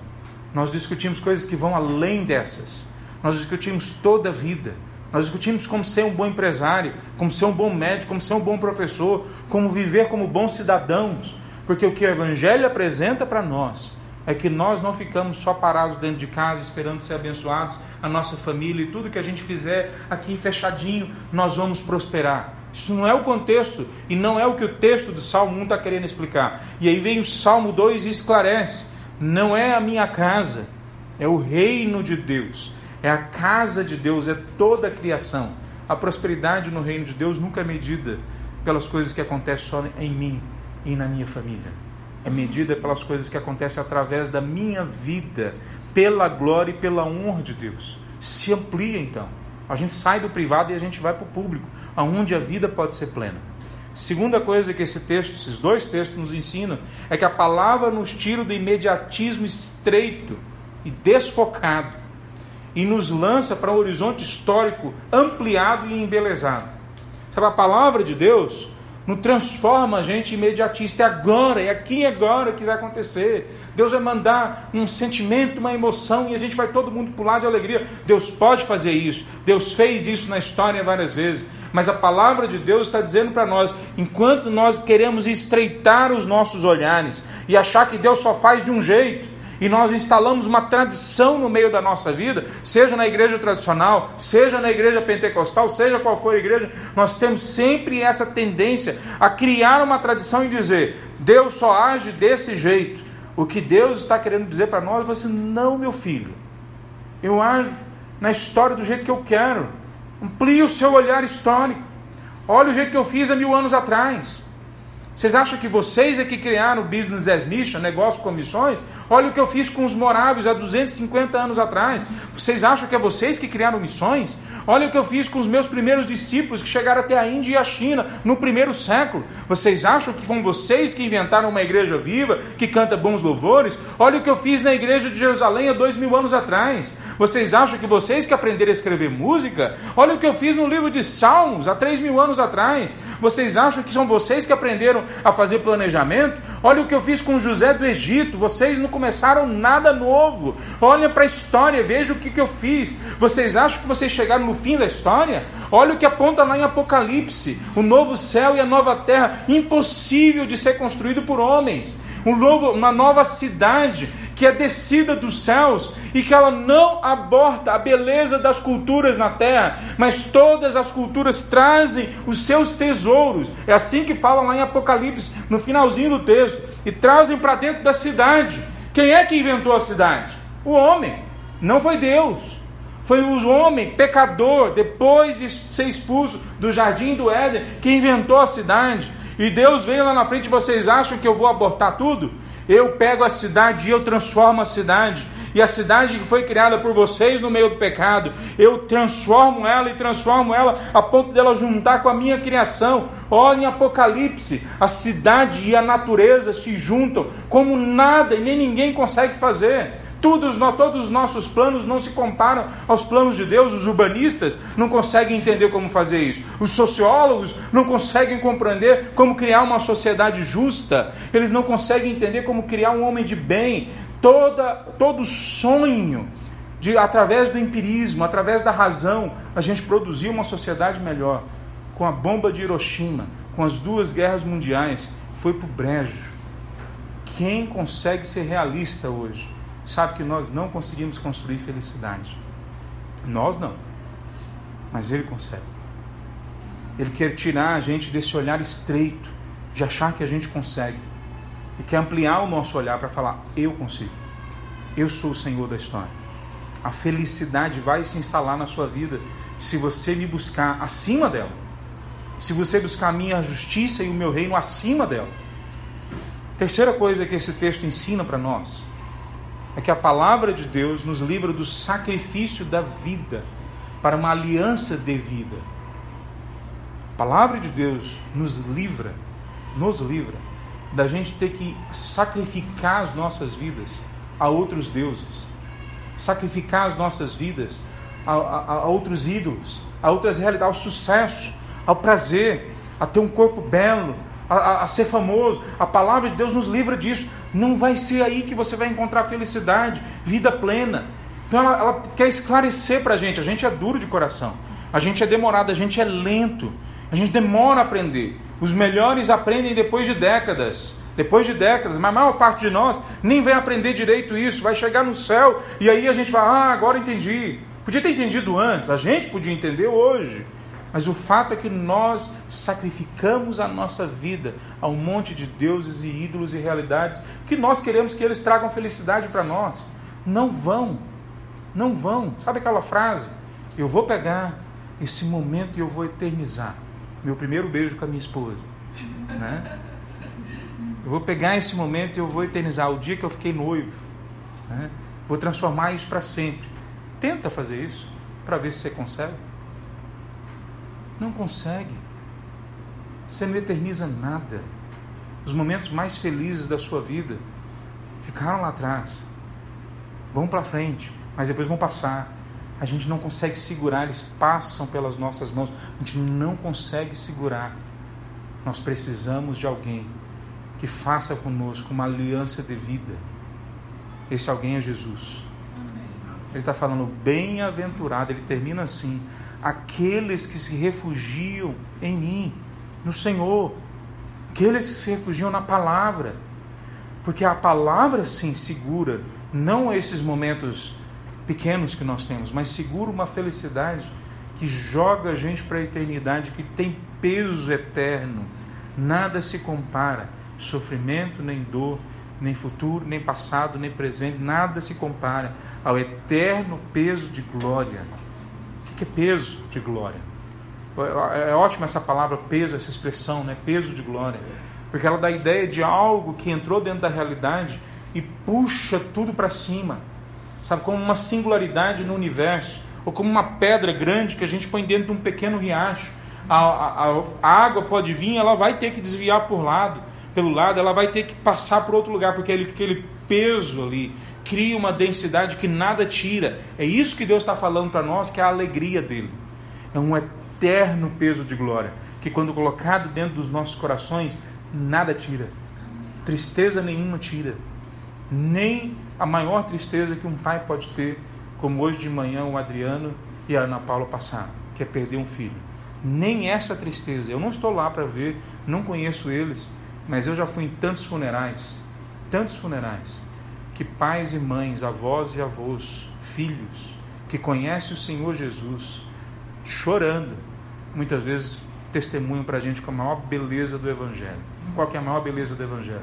Nós discutimos coisas que vão além dessas. Nós discutimos toda a vida. Nós discutimos como ser um bom empresário, como ser um bom médico, como ser um bom professor, como viver como bons cidadãos. Porque o que o Evangelho apresenta para nós é que nós não ficamos só parados dentro de casa esperando ser abençoados, a nossa família e tudo que a gente fizer aqui fechadinho, nós vamos prosperar. Isso não é o contexto e não é o que o texto do Salmo 1 está querendo explicar. E aí vem o Salmo 2 e esclarece: não é a minha casa, é o reino de Deus é a casa de Deus, é toda a criação. A prosperidade no reino de Deus nunca é medida pelas coisas que acontecem só em mim e na minha família. É medida pelas coisas que acontecem através da minha vida, pela glória e pela honra de Deus. Se amplia então. A gente sai do privado e a gente vai para o público, aonde a vida pode ser plena. Segunda coisa que esse texto, esses dois textos nos ensinam, é que a palavra nos tira do imediatismo estreito e desfocado e nos lança para um horizonte histórico ampliado e embelezado. Sabe, a palavra de Deus não transforma a gente imediatista. É agora, é aqui e agora que vai acontecer. Deus vai mandar um sentimento, uma emoção e a gente vai todo mundo pular de alegria. Deus pode fazer isso. Deus fez isso na história várias vezes. Mas a palavra de Deus está dizendo para nós: enquanto nós queremos estreitar os nossos olhares e achar que Deus só faz de um jeito, e nós instalamos uma tradição no meio da nossa vida, seja na igreja tradicional, seja na igreja pentecostal, seja qual for a igreja, nós temos sempre essa tendência a criar uma tradição e dizer: Deus só age desse jeito. O que Deus está querendo dizer para nós é assim: não, meu filho, eu ajo na história do jeito que eu quero. Amplie o seu olhar histórico. Olha o jeito que eu fiz há mil anos atrás. Vocês acham que vocês é que criaram o Business as Mission, negócio com missões? Olha o que eu fiz com os moráveis há 250 anos atrás. Vocês acham que é vocês que criaram missões? Olha o que eu fiz com os meus primeiros discípulos que chegaram até a Índia e a China no primeiro século. Vocês acham que foram vocês que inventaram uma igreja viva que canta bons louvores? Olha o que eu fiz na igreja de Jerusalém há dois mil anos atrás. Vocês acham que vocês que aprenderam a escrever música? Olha o que eu fiz no livro de Salmos há três mil anos atrás. Vocês acham que são vocês que aprenderam a fazer planejamento? Olha o que eu fiz com José do Egito. Vocês não começaram nada novo. Olha para a história, veja o que, que eu fiz. Vocês acham que vocês chegaram no fim da história? Olha o que aponta lá em Apocalipse: o novo céu e a nova terra, impossível de ser construído por homens. Um novo, uma nova cidade que é descida dos céus e que ela não aborta a beleza das culturas na terra, mas todas as culturas trazem os seus tesouros. É assim que fala lá em Apocalipse, no finalzinho do texto, e trazem para dentro da cidade. Quem é que inventou a cidade? O homem, não foi Deus. Foi o homem pecador, depois de ser expulso do jardim do Éden, que inventou a cidade. E Deus veio lá na frente, vocês acham que eu vou abortar tudo? Eu pego a cidade e eu transformo a cidade. E a cidade que foi criada por vocês no meio do pecado, eu transformo ela e transformo ela a ponto dela juntar com a minha criação. Olha em Apocalipse, a cidade e a natureza se juntam como nada e nem ninguém consegue fazer. Todos, todos os nossos planos não se comparam aos planos de Deus. Os urbanistas não conseguem entender como fazer isso. Os sociólogos não conseguem compreender como criar uma sociedade justa. Eles não conseguem entender como criar um homem de bem. Toda, todo sonho de, através do empirismo, através da razão, a gente produzir uma sociedade melhor. Com a bomba de Hiroshima, com as duas guerras mundiais, foi para o brejo. Quem consegue ser realista hoje? Sabe que nós não conseguimos construir felicidade. Nós não. Mas Ele consegue. Ele quer tirar a gente desse olhar estreito, de achar que a gente consegue. E quer ampliar o nosso olhar para falar: eu consigo. Eu sou o Senhor da história. A felicidade vai se instalar na sua vida se você me buscar acima dela. Se você buscar a minha justiça e o meu reino acima dela. Terceira coisa que esse texto ensina para nós é que a palavra de Deus nos livra do sacrifício da vida para uma aliança devida. A palavra de Deus nos livra, nos livra da gente ter que sacrificar as nossas vidas a outros deuses, sacrificar as nossas vidas a, a, a outros ídolos, a outras realidades, ao sucesso, ao prazer, a ter um corpo belo, a, a, ser famoso. A palavra de Deus nos livra disso. Não vai ser aí que você vai encontrar felicidade, vida plena. Então ela, ela quer esclarecer para a gente. A gente é duro de coração, a gente é demorado, a gente é lento, a gente demora a aprender. Os melhores aprendem depois de décadas. Depois de décadas, mas a maior parte de nós nem vai aprender direito isso, vai chegar no céu e aí a gente vai, ah, agora entendi. Podia ter entendido antes, a gente podia entender hoje. Mas o fato é que nós sacrificamos a nossa vida a um monte de deuses e ídolos e realidades que nós queremos que eles tragam felicidade para nós. Não vão. Não vão. Sabe aquela frase? Eu vou pegar esse momento e eu vou eternizar. Meu primeiro beijo com a minha esposa. Né? Eu vou pegar esse momento e eu vou eternizar. O dia que eu fiquei noivo. Né? Vou transformar isso para sempre. Tenta fazer isso para ver se você consegue. Não consegue. Você não eterniza nada. Os momentos mais felizes da sua vida ficaram lá atrás. Vão para frente, mas depois vão passar. A gente não consegue segurar, eles passam pelas nossas mãos. A gente não consegue segurar. Nós precisamos de alguém que faça conosco uma aliança de vida. Esse alguém é Jesus. Ele está falando bem-aventurado, ele termina assim: aqueles que se refugiam em mim, no Senhor, aqueles que se refugiam na palavra, porque a palavra sim segura, não esses momentos pequenos que nós temos, mas segura uma felicidade que joga a gente para a eternidade, que tem peso eterno. Nada se compara, sofrimento nem dor, nem futuro, nem passado, nem presente, nada se compara ao eterno peso de glória. Que é peso de glória? É ótima essa palavra peso, essa expressão, né? peso de glória, porque ela dá a ideia de algo que entrou dentro da realidade e puxa tudo para cima, sabe, como uma singularidade no universo, ou como uma pedra grande que a gente põe dentro de um pequeno riacho. A, a, a água pode vir, ela vai ter que desviar por lado, pelo lado, ela vai ter que passar por outro lugar, porque aquele, aquele peso ali cria uma densidade que nada tira. É isso que Deus está falando para nós, que é a alegria dele. É um eterno peso de glória, que quando colocado dentro dos nossos corações, nada tira. Tristeza nenhuma tira. Nem a maior tristeza que um pai pode ter, como hoje de manhã o Adriano e a Ana Paula passaram, que é perder um filho. Nem essa tristeza. Eu não estou lá para ver, não conheço eles, mas eu já fui em tantos funerais, tantos funerais, que pais e mães, avós e avós, filhos, que conhecem o Senhor Jesus, chorando, muitas vezes testemunham para a gente com a maior beleza do Evangelho. Qual que é a maior beleza do Evangelho?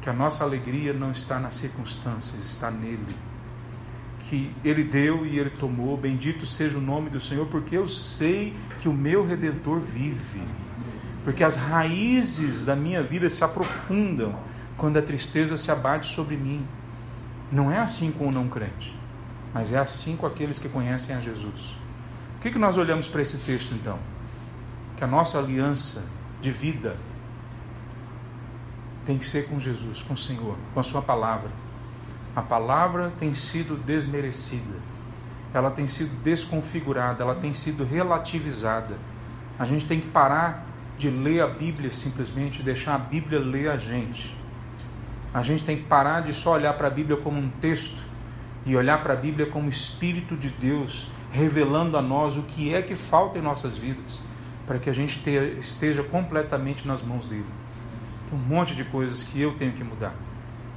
Que a nossa alegria não está nas circunstâncias, está nele. Que ele deu e ele tomou, bendito seja o nome do Senhor, porque eu sei que o meu redentor vive. Porque as raízes da minha vida se aprofundam quando a tristeza se abate sobre mim. Não é assim com o não crente, mas é assim com aqueles que conhecem a Jesus. O que, que nós olhamos para esse texto então? Que a nossa aliança de vida tem que ser com Jesus, com o Senhor, com a Sua palavra. A palavra tem sido desmerecida, ela tem sido desconfigurada, ela tem sido relativizada. A gente tem que parar de ler a Bíblia simplesmente, deixar a Bíblia ler a gente. A gente tem que parar de só olhar para a Bíblia como um texto e olhar para a Bíblia como Espírito de Deus revelando a nós o que é que falta em nossas vidas, para que a gente esteja completamente nas mãos dele. Tem um monte de coisas que eu tenho que mudar.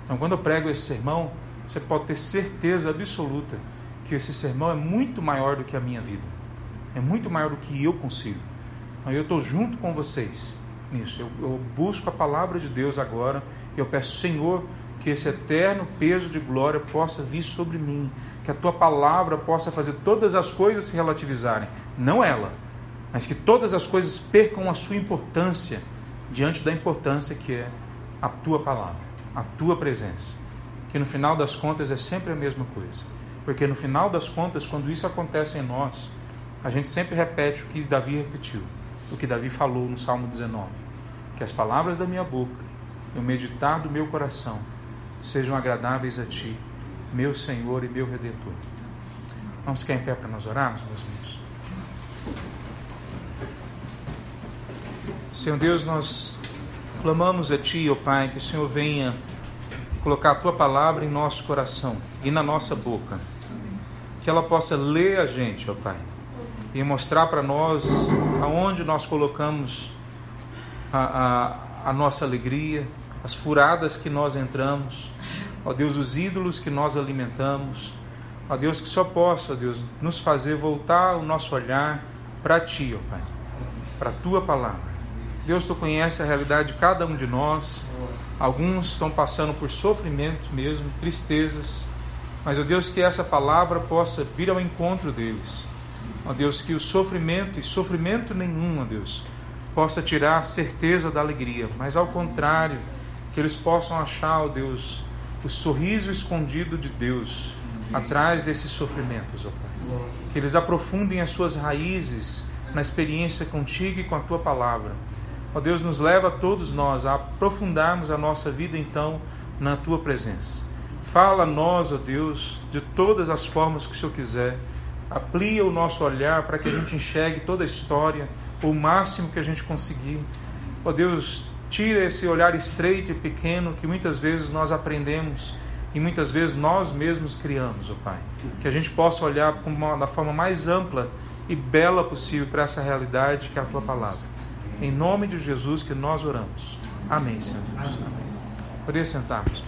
Então, quando eu prego esse sermão, você pode ter certeza absoluta que esse sermão é muito maior do que a minha vida, é muito maior do que eu consigo. Então, eu estou junto com vocês nisso. Eu, eu busco a palavra de Deus agora eu peço, Senhor, que esse eterno peso de glória possa vir sobre mim, que a tua palavra possa fazer todas as coisas se relativizarem, não ela, mas que todas as coisas percam a sua importância diante da importância que é a tua palavra, a tua presença. Que no final das contas é sempre a mesma coisa. Porque no final das contas, quando isso acontece em nós, a gente sempre repete o que Davi repetiu, o que Davi falou no Salmo 19: que as palavras da minha boca e o meditar do meu coração sejam agradáveis a Ti, meu Senhor e meu Redentor. Vamos ficar em pé para nós orarmos, meus irmãos? Senhor Deus, nós clamamos a Ti, ó Pai, que o Senhor venha colocar a Tua palavra em nosso coração e na nossa boca. Que ela possa ler a gente, ó Pai, e mostrar para nós aonde nós colocamos a, a, a nossa alegria, as furadas que nós entramos, ó Deus, os ídolos que nós alimentamos, ó Deus, que só possa, ó Deus, nos fazer voltar o nosso olhar para Ti, ó Pai, para a Tua palavra. Deus, Tu conhece a realidade de cada um de nós, alguns estão passando por sofrimento mesmo, tristezas, mas, ó Deus, que essa palavra possa vir ao encontro deles. Ó Deus, que o sofrimento e sofrimento nenhum, ó Deus, possa tirar a certeza da alegria, mas ao contrário, que eles possam achar, ó Deus, o sorriso escondido de Deus atrás desses sofrimentos, ó Pai. Que eles aprofundem as suas raízes na experiência contigo e com a tua palavra. Ó Deus, nos leva a todos nós a aprofundarmos a nossa vida então na tua presença. Fala a nós, ó Deus, de todas as formas que o Senhor quiser. Aplia o nosso olhar para que a gente enxergue toda a história, o máximo que a gente conseguir Ó Deus, tira esse olhar estreito e pequeno que muitas vezes nós aprendemos e muitas vezes nós mesmos criamos, ó Pai. Que a gente possa olhar da forma mais ampla e bela possível para essa realidade que é a tua palavra. Em nome de Jesus que nós oramos. Amém, Senhor Deus. Amém. Poderia sentarmos.